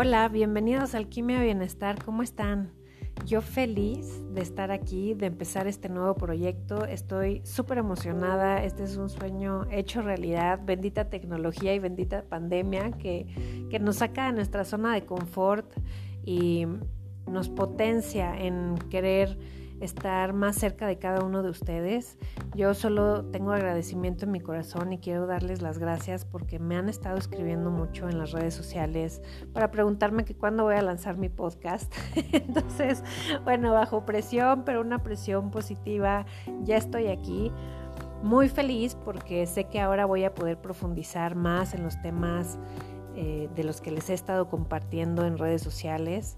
Hola, bienvenidos a Alquimia Bienestar, ¿cómo están? Yo feliz de estar aquí, de empezar este nuevo proyecto. Estoy súper emocionada. Este es un sueño hecho realidad. Bendita tecnología y bendita pandemia que, que nos saca de nuestra zona de confort y nos potencia en querer estar más cerca de cada uno de ustedes. Yo solo tengo agradecimiento en mi corazón y quiero darles las gracias porque me han estado escribiendo mucho en las redes sociales para preguntarme que cuándo voy a lanzar mi podcast. Entonces, bueno, bajo presión, pero una presión positiva, ya estoy aquí. Muy feliz porque sé que ahora voy a poder profundizar más en los temas eh, de los que les he estado compartiendo en redes sociales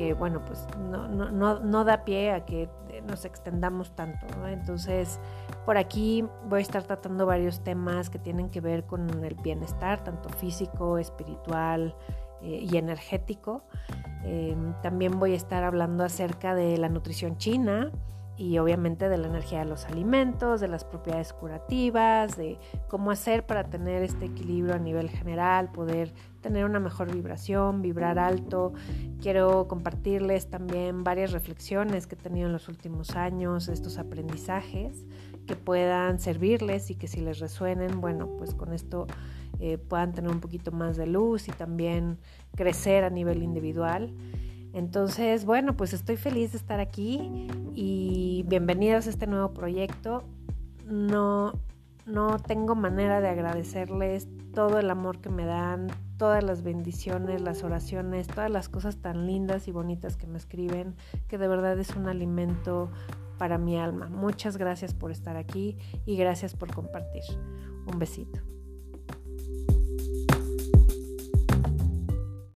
que bueno, pues no, no, no, no da pie a que nos extendamos tanto. Entonces, por aquí voy a estar tratando varios temas que tienen que ver con el bienestar, tanto físico, espiritual eh, y energético. Eh, también voy a estar hablando acerca de la nutrición china y obviamente de la energía de los alimentos, de las propiedades curativas, de cómo hacer para tener este equilibrio a nivel general, poder tener una mejor vibración, vibrar alto. Quiero compartirles también varias reflexiones que he tenido en los últimos años, estos aprendizajes que puedan servirles y que si les resuenen, bueno, pues con esto eh, puedan tener un poquito más de luz y también crecer a nivel individual. Entonces, bueno, pues estoy feliz de estar aquí y bienvenidos a este nuevo proyecto. No, no tengo manera de agradecerles todo el amor que me dan, todas las bendiciones, las oraciones, todas las cosas tan lindas y bonitas que me escriben, que de verdad es un alimento para mi alma. Muchas gracias por estar aquí y gracias por compartir. Un besito.